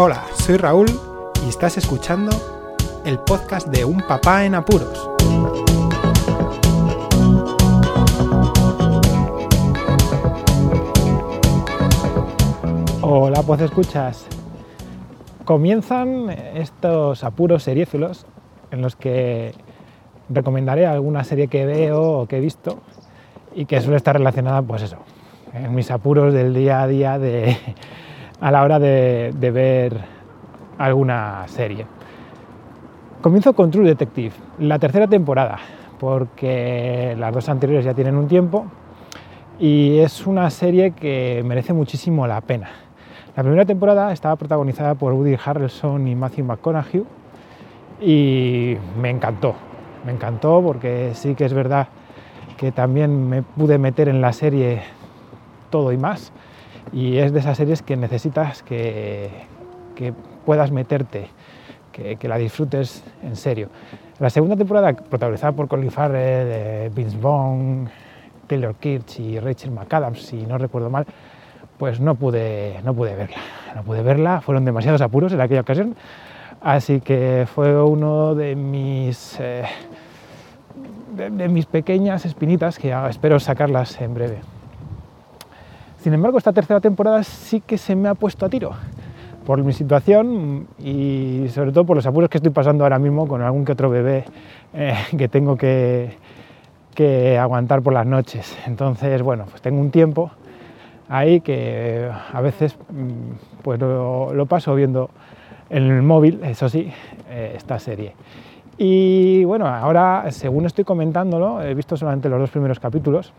Hola, soy Raúl y estás escuchando el podcast de Un Papá en Apuros. Hola, pues escuchas. Comienzan estos apuros seriéfilos en los que recomendaré alguna serie que veo o que he visto y que suele estar relacionada, pues eso, en mis apuros del día a día de, a la hora de, ver alguna serie. Comienzo con True Detective, la tercera temporada, porque las dos anteriores ya tienen un tiempo y es una serie que merece muchísimo la pena. La primera temporada estaba protagonizada por Woody Harrelson y Matthew McConaughey y me encantó, me encantó porque sí que es verdad que también me pude meter en la serie todo y más y es de esas series que necesitas que, puedas meterte, que, la disfrutes en serio. La segunda temporada, protagonizada por Colin Farrell, eh, Vince Vaughn, Taylor Kitsch y Rachel McAdams, si no recuerdo mal, pues no pude, no pude verla. No pude verla, fueron demasiados apuros en aquella ocasión, así que fue uno de mis, eh, de mis pequeñas espinitas que espero sacarlas en breve. Sin embargo, esta tercera temporada sí que se me ha puesto a tiro por mi situación y sobre todo por los apuros que estoy pasando ahora mismo con algún que otro bebé eh, que tengo que, que, aguantar por las noches. Entonces, bueno, pues tengo un tiempo ahí que a veces pues lo, lo paso viendo en el móvil, eso sí, eh, esta serie. Y bueno, ahora, según estoy comentándolo, he visto solamente los dos primeros capítulos,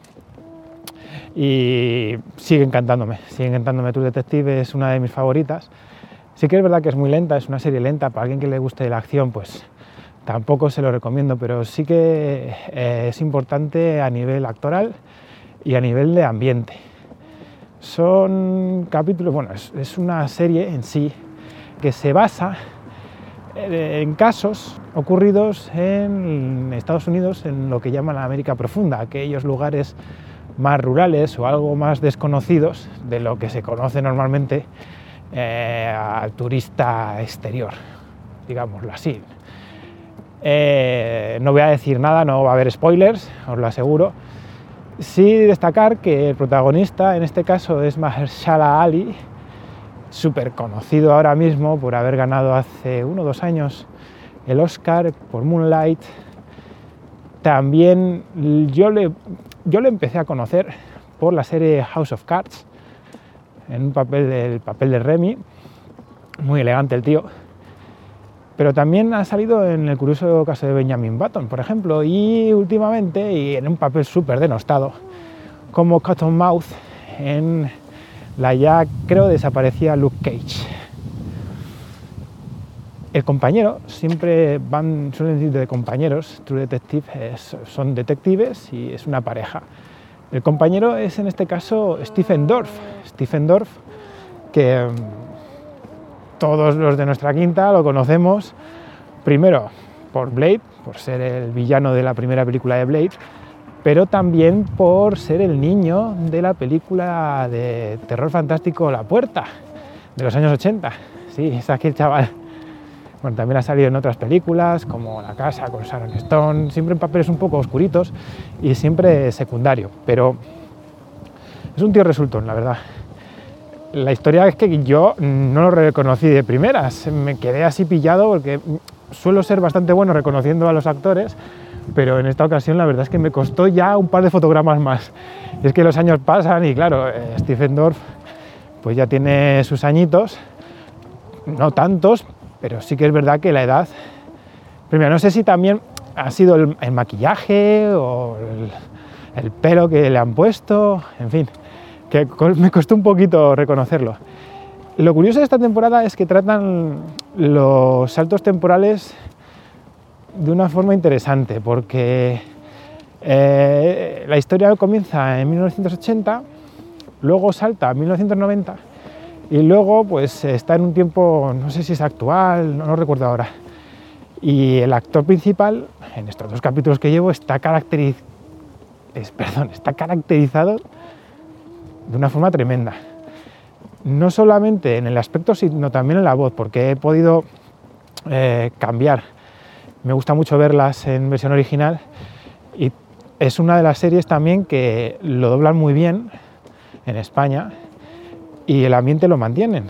y sigue encantándome, sigue encantándome. True Detective es una de mis favoritas. Sí que es verdad que es muy lenta, es una serie lenta, para alguien que le guste la acción, pues tampoco se lo recomiendo, pero sí que eh, es importante a nivel actoral y a nivel de ambiente. Son capítulos, bueno, es, es una serie en sí que se basa en casos ocurridos en Estados Unidos, en lo que llaman la América Profunda, aquellos lugares más rurales o algo más desconocidos de lo que se conoce normalmente eh, al turista exterior, digámoslo así. Eh, no voy a decir nada, no va a haber spoilers, os lo aseguro. Sí destacar que el protagonista en este caso es Mahershala Ali, súper conocido ahora mismo por haber ganado hace uno o dos años el Oscar por Moonlight. También yo le, yo le empecé a conocer por la serie House of Cards, en un papel del papel de Remy, muy elegante el tío. Pero también ha salido en el curioso caso de Benjamin Button, por ejemplo, y últimamente, y en un papel súper denostado, como Cottonmouth en la ya creo desaparecía Luke Cage. El compañero, siempre van, suelen decir de compañeros, True Detective es, son detectives y es una pareja. El compañero es en este caso Stephen Dorff. Stephen Dorff, que mm, todos los de nuestra quinta lo conocemos, primero por Blade, por ser el villano de la primera película de Blade, pero también por ser el niño de la película de terror fantástico La Puerta, de los años 80. Sí, es aquel chaval. Bueno, también ha salido en otras películas, como La Casa con Sharon Stone, siempre en papeles un poco oscuritos y siempre secundario, pero es un tío resultón, la verdad. La historia es que yo no lo reconocí de primeras, me quedé así pillado porque suelo ser bastante bueno reconociendo a los actores, pero en esta ocasión la verdad es que me costó ya un par de fotogramas más. Y es que los años pasan y claro, eh, Stephen Dorff pues ya tiene sus añitos, no tantos, pero sí que es verdad que la edad, primero no sé si también ha sido el, maquillaje o el, el, pelo que le han puesto, en fin, que me costó un poquito reconocerlo. Lo curioso de esta temporada es que tratan los saltos temporales de una forma interesante, porque eh, la historia comienza en 1980, luego salta a 1990 y luego pues está en un tiempo, no sé si es actual, no lo recuerdo ahora. Y el actor principal, en estos dos capítulos que llevo, está, caracteriz es, perdón, está caracterizado de una forma tremenda. no solamente en el aspecto, sino también en la voz, porque he podido eh, cambiar. Me gusta mucho verlas en versión original y es una de las series también que lo doblan muy bien en España y el ambiente lo mantienen.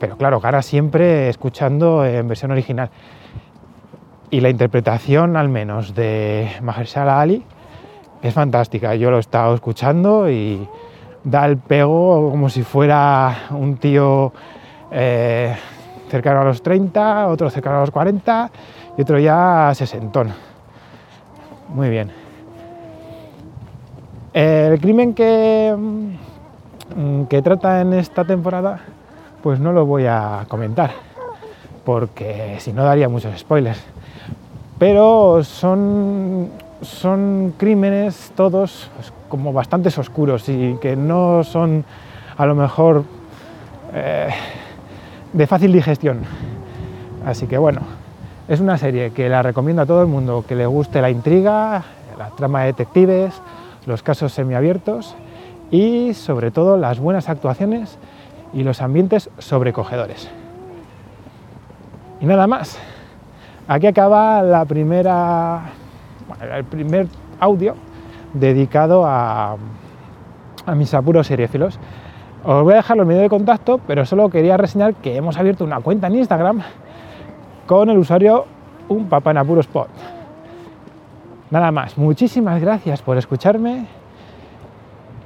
Pero claro, cara siempre escuchando en versión original. Y la interpretación, al menos, de Mahershala Ali es fantástica. Yo lo he estado escuchando y da el pego como si fuera un tío eh, cercano a los 30, otro cercano a los 40 y otro ya sesentón. Muy bien. El crimen que, mm, que trata en esta temporada, pues no lo voy a comentar, porque si no daría muchos spoilers. Pero son, son crímenes todos pues, como bastantes oscuros y que no son a lo mejor eh, de fácil digestión. Así que bueno, es una serie que la recomiendo a todo el mundo que le guste la intriga, la trama de detectives, los casos semiabiertos y sobre todo las buenas actuaciones y los ambientes sobrecogedores. Y nada más. Aquí acaba la primera, el primer audio dedicado a, mis apuros seriéfilos. Os voy a dejar los medios de contacto, pero solo quería reseñar que hemos abierto una cuenta en Instagram con el usuario un papá en apuros pod. Nada más, muchísimas gracias por escucharme.